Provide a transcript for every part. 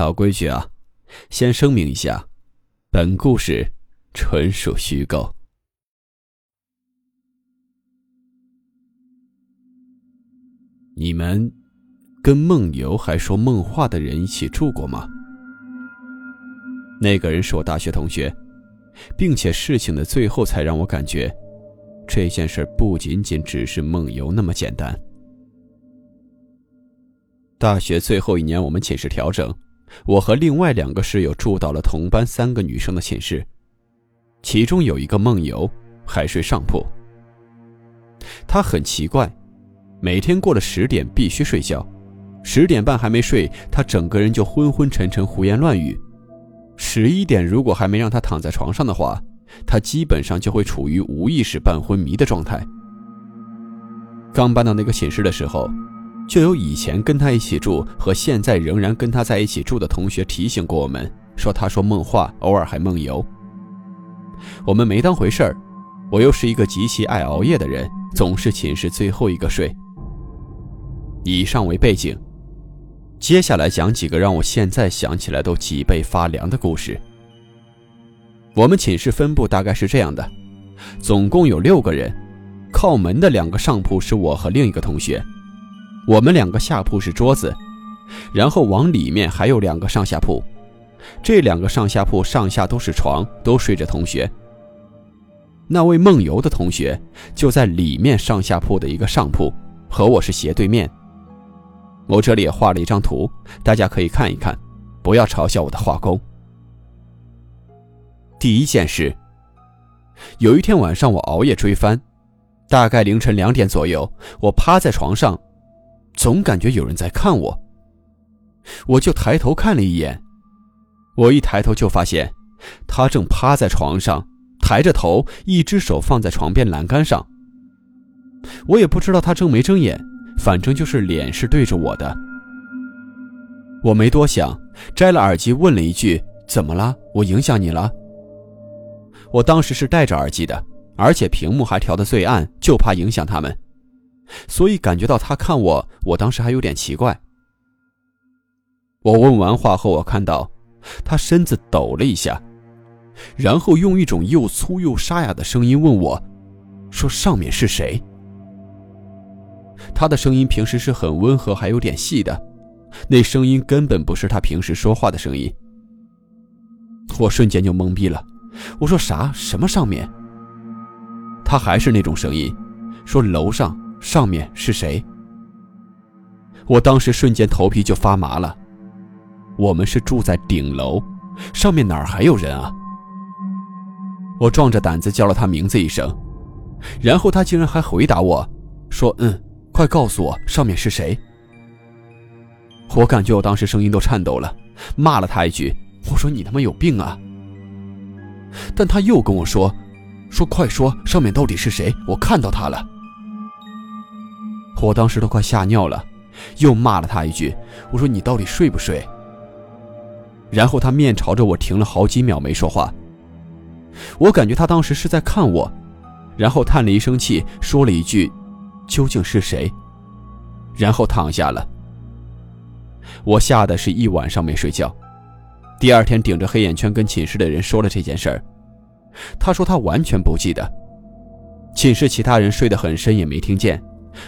老规矩啊，先声明一下，本故事纯属虚构。你们跟梦游还说梦话的人一起住过吗？那个人是我大学同学，并且事情的最后才让我感觉，这件事不仅仅只是梦游那么简单。大学最后一年，我们寝室调整。我和另外两个室友住到了同班三个女生的寝室，其中有一个梦游，还睡上铺。她很奇怪，每天过了十点必须睡觉，十点半还没睡，她整个人就昏昏沉沉，胡言乱语。十一点如果还没让她躺在床上的话，她基本上就会处于无意识、半昏迷的状态。刚搬到那个寝室的时候。就有以前跟他一起住和现在仍然跟他在一起住的同学提醒过我们，说他说梦话，偶尔还梦游。我们没当回事儿，我又是一个极其爱熬夜的人，总是寝室最后一个睡。以上为背景，接下来讲几个让我现在想起来都脊背发凉的故事。我们寝室分布大概是这样的，总共有六个人，靠门的两个上铺是我和另一个同学。我们两个下铺是桌子，然后往里面还有两个上下铺，这两个上下铺上下都是床，都睡着同学。那位梦游的同学就在里面上下铺的一个上铺，和我是斜对面。我这里也画了一张图，大家可以看一看，不要嘲笑我的画工。第一件事，有一天晚上我熬夜追番，大概凌晨两点左右，我趴在床上。总感觉有人在看我，我就抬头看了一眼。我一抬头就发现，他正趴在床上，抬着头，一只手放在床边栏杆上。我也不知道他睁没睁眼，反正就是脸是对着我的。我没多想，摘了耳机问了一句：“怎么了？我影响你了？”我当时是戴着耳机的，而且屏幕还调的最暗，就怕影响他们。所以感觉到他看我，我当时还有点奇怪。我问完话后，我看到他身子抖了一下，然后用一种又粗又沙哑的声音问我：“说上面是谁？”他的声音平时是很温和，还有点细的，那声音根本不是他平时说话的声音。我瞬间就懵逼了，我说啥？什么上面？他还是那种声音，说楼上。上面是谁？我当时瞬间头皮就发麻了。我们是住在顶楼，上面哪儿还有人啊？我壮着胆子叫了他名字一声，然后他竟然还回答我说：“嗯，快告诉我上面是谁。”我感觉我当时声音都颤抖了，骂了他一句：“我说你他妈有病啊！”但他又跟我说：“说快说上面到底是谁？我看到他了。”我当时都快吓尿了，又骂了他一句：“我说你到底睡不睡？”然后他面朝着我停了好几秒没说话。我感觉他当时是在看我，然后叹了一声气，说了一句：“究竟是谁？”然后躺下了。我吓得是一晚上没睡觉，第二天顶着黑眼圈跟寝室的人说了这件事儿。他说他完全不记得，寝室其他人睡得很深也没听见。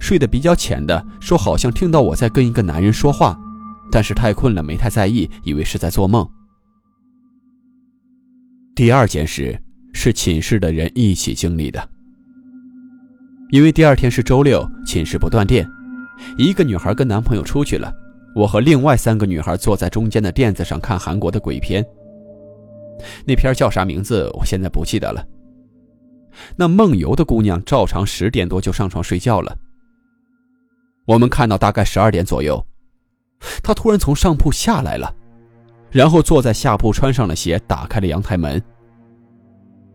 睡得比较浅的说，好像听到我在跟一个男人说话，但是太困了，没太在意，以为是在做梦。第二件事是寝室的人一起经历的。因为第二天是周六，寝室不断电，一个女孩跟男朋友出去了，我和另外三个女孩坐在中间的垫子上看韩国的鬼片。那片叫啥名字？我现在不记得了。那梦游的姑娘照常十点多就上床睡觉了。我们看到大概十二点左右，她突然从上铺下来了，然后坐在下铺，穿上了鞋，打开了阳台门。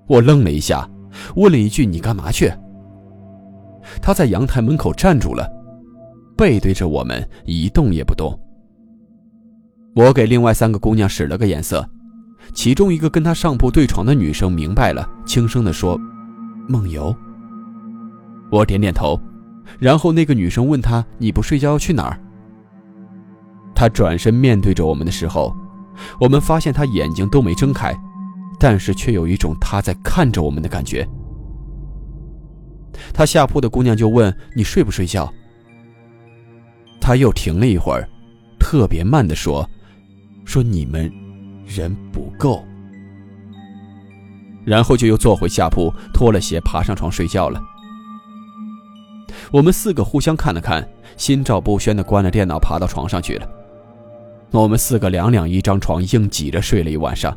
我愣了一下，问了一句：“你干嘛去？”她在阳台门口站住了，背对着我们，一动也不动。我给另外三个姑娘使了个眼色。其中一个跟他上铺对床的女生明白了，轻声地说：“梦游。”我点点头，然后那个女生问他：“你不睡觉要去哪儿？”他转身面对着我们的时候，我们发现他眼睛都没睁开，但是却有一种他在看着我们的感觉。他下铺的姑娘就问：“你睡不睡觉？”他又停了一会儿，特别慢地说：“说你们。”人不够，然后就又坐回下铺，脱了鞋，爬上床睡觉了。我们四个互相看了看，心照不宣的关了电脑，爬到床上去了。我们四个两两一张床，硬挤着睡了一晚上。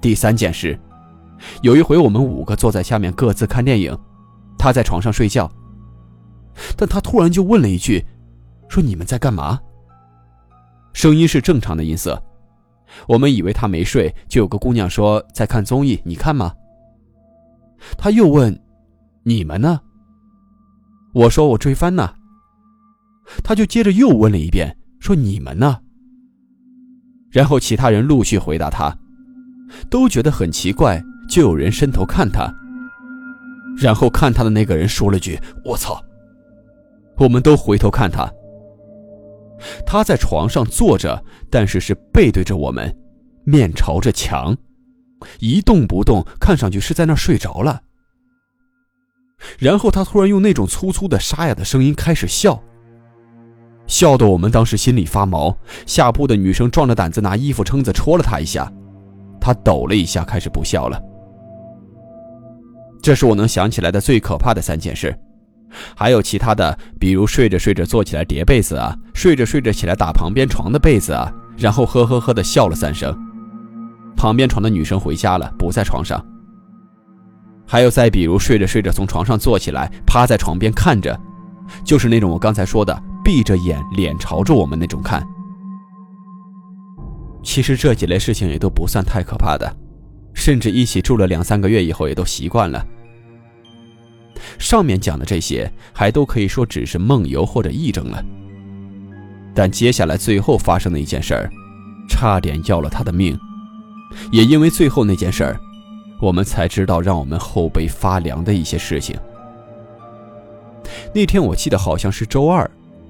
第三件事，有一回我们五个坐在下面各自看电影，他在床上睡觉，但他突然就问了一句：“说你们在干嘛？”声音是正常的音色，我们以为他没睡，就有个姑娘说在看综艺，你看吗？他又问：“你们呢？”我说：“我追番呢。”他就接着又问了一遍，说：“你们呢？”然后其他人陆续回答他，都觉得很奇怪，就有人伸头看他，然后看他的那个人说了句：“我操！”我们都回头看他。他在床上坐着，但是是背对着我们，面朝着墙，一动不动，看上去是在那睡着了。然后他突然用那种粗粗的沙哑的声音开始笑，笑得我们当时心里发毛。下铺的女生壮着胆子拿衣服撑子戳了他一下，他抖了一下，开始不笑了。这是我能想起来的最可怕的三件事。还有其他的，比如睡着睡着坐起来叠被子啊，睡着睡着起来打旁边床的被子啊，然后呵呵呵的笑了三声。旁边床的女生回家了，不在床上。还有再比如睡着睡着从床上坐起来，趴在床边看着，就是那种我刚才说的闭着眼脸朝着我们那种看。其实这几类事情也都不算太可怕的，甚至一起住了两三个月以后也都习惯了。上面讲的这些还都可以说只是梦游或者癔症了，但接下来最后发生的一件事儿，差点要了他的命。也因为最后那件事儿，我们才知道让我们后背发凉的一些事情。那天我记得好像是周二，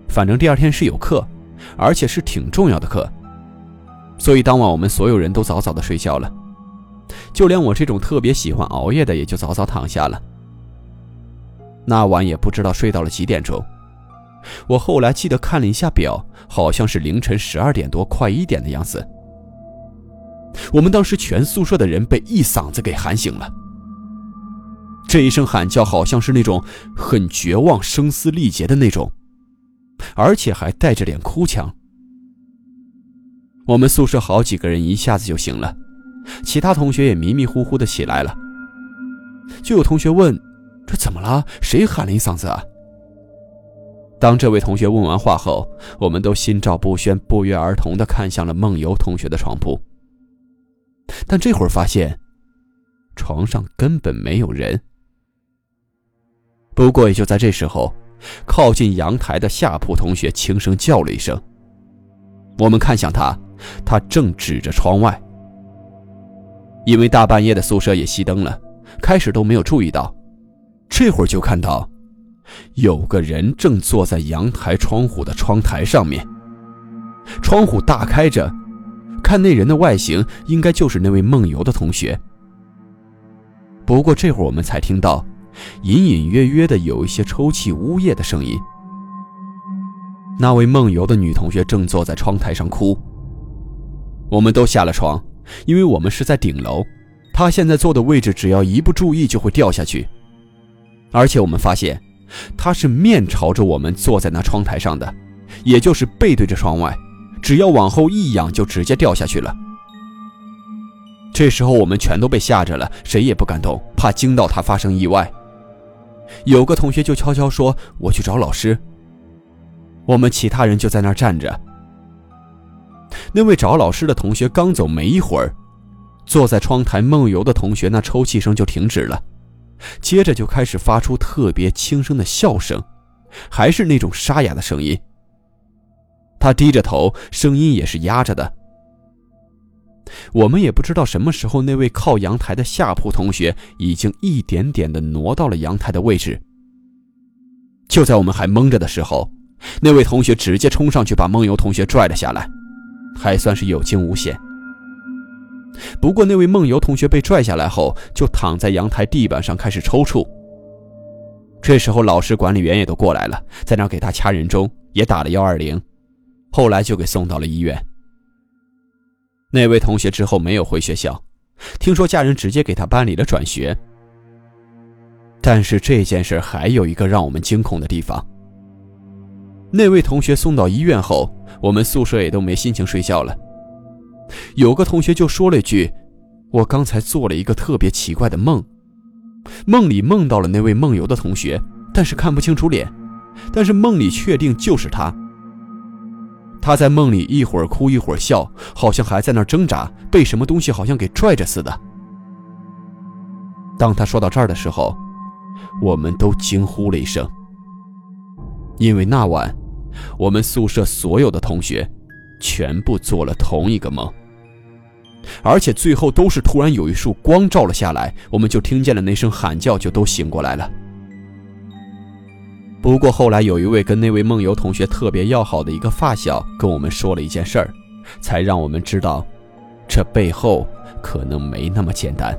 反正第二天是有课，而且是挺重要的课，所以当晚我们所有人都早早的睡觉了，就连我这种特别喜欢熬夜的也就早早躺下了。那晚也不知道睡到了几点钟，我后来记得看了一下表，好像是凌晨十二点多，快一点的样子。我们当时全宿舍的人被一嗓子给喊醒了。这一声喊叫好像是那种很绝望、声嘶力竭的那种，而且还带着点哭腔。我们宿舍好几个人一下子就醒了，其他同学也迷迷糊糊的起来了。就有同学问。这怎么了？谁喊了一嗓子啊？当这位同学问完话后，我们都心照不宣、不约而同地看向了梦游同学的床铺。但这会儿发现，床上根本没有人。不过也就在这时候，靠近阳台的下铺同学轻声叫了一声。我们看向他，他正指着窗外。因为大半夜的宿舍也熄灯了，开始都没有注意到。这会儿就看到，有个人正坐在阳台窗户的窗台上面，窗户大开着，看那人的外形，应该就是那位梦游的同学。不过这会儿我们才听到，隐隐约约的有一些抽泣、呜咽的声音。那位梦游的女同学正坐在窗台上哭。我们都下了床，因为我们是在顶楼，她现在坐的位置，只要一不注意就会掉下去。而且我们发现，他是面朝着我们坐在那窗台上的，也就是背对着窗外，只要往后一仰就直接掉下去了。这时候我们全都被吓着了，谁也不敢动，怕惊到他发生意外。有个同学就悄悄说：“我去找老师。”我们其他人就在那儿站着。那位找老师的同学刚走没一会儿，坐在窗台梦游的同学那抽泣声就停止了，接着就开始发出特别轻声的笑声，还是那种沙哑的声音。他低着头，声音也是压着的。我们也不知道什么时候，那位靠阳台的下铺同学已经一点点的挪到了阳台的位置。就在我们还懵着的时候，那位同学直接冲上去把梦游同学拽了下来，还算是有惊无险。不过那位梦游同学被拽下来后，就躺在阳台地板上开始抽搐。这时候老师、管理员也都过来了，在那给他掐人中，也打了幺二零，后来就给送到了医院。那位同学之后没有回学校，听说家人直接给他办理了转学。但是这件事还有一个让我们惊恐的地方。那位同学送到医院后，我们宿舍也都没心情睡觉了。有个同学就说了一句：“我刚才做了一个特别奇怪的梦，梦里梦到了那位梦游的同学，但是看不清楚脸，但是梦里确定就是他。”他在梦里一会儿哭一会儿笑，好像还在那挣扎，被什么东西好像给拽着似的。当他说到这儿的时候，我们都惊呼了一声，因为那晚我们宿舍所有的同学全部做了同一个梦，而且最后都是突然有一束光照了下来，我们就听见了那声喊叫，就都醒过来了。不过后来有一位跟那位梦游同学特别要好的一个发小跟我们说了一件事儿，才让我们知道，这背后可能没那么简单。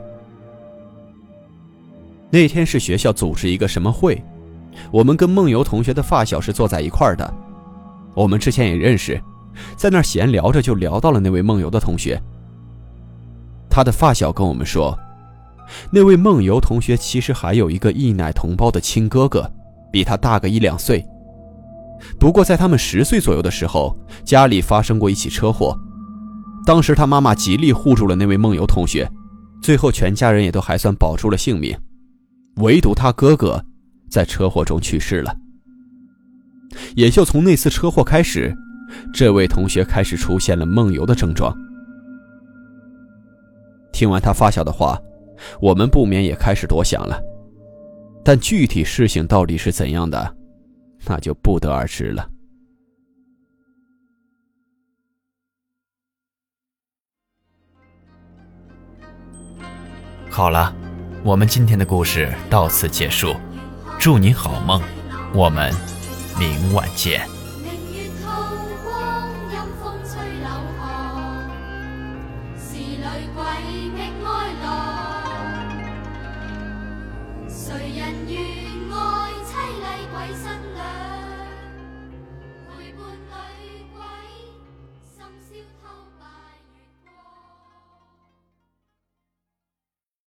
那天是学校组织一个什么会，我们跟梦游同学的发小是坐在一块儿的，我们之前也认识，在那儿闲聊着就聊到了那位梦游的同学。他的发小跟我们说，那位梦游同学其实还有一个异奶同胞的亲哥哥。比他大个一两岁，不过在他们十岁左右的时候，家里发生过一起车祸，当时他妈妈极力护住了那位梦游同学，最后全家人也都还算保住了性命，唯独他哥哥在车祸中去世了。也就从那次车祸开始，这位同学开始出现了梦游的症状。听完他发小的话，我们不免也开始多想了。但具体事情到底是怎样的，那就不得而知了。好了，我们今天的故事到此结束，祝你好梦，我们明晚见。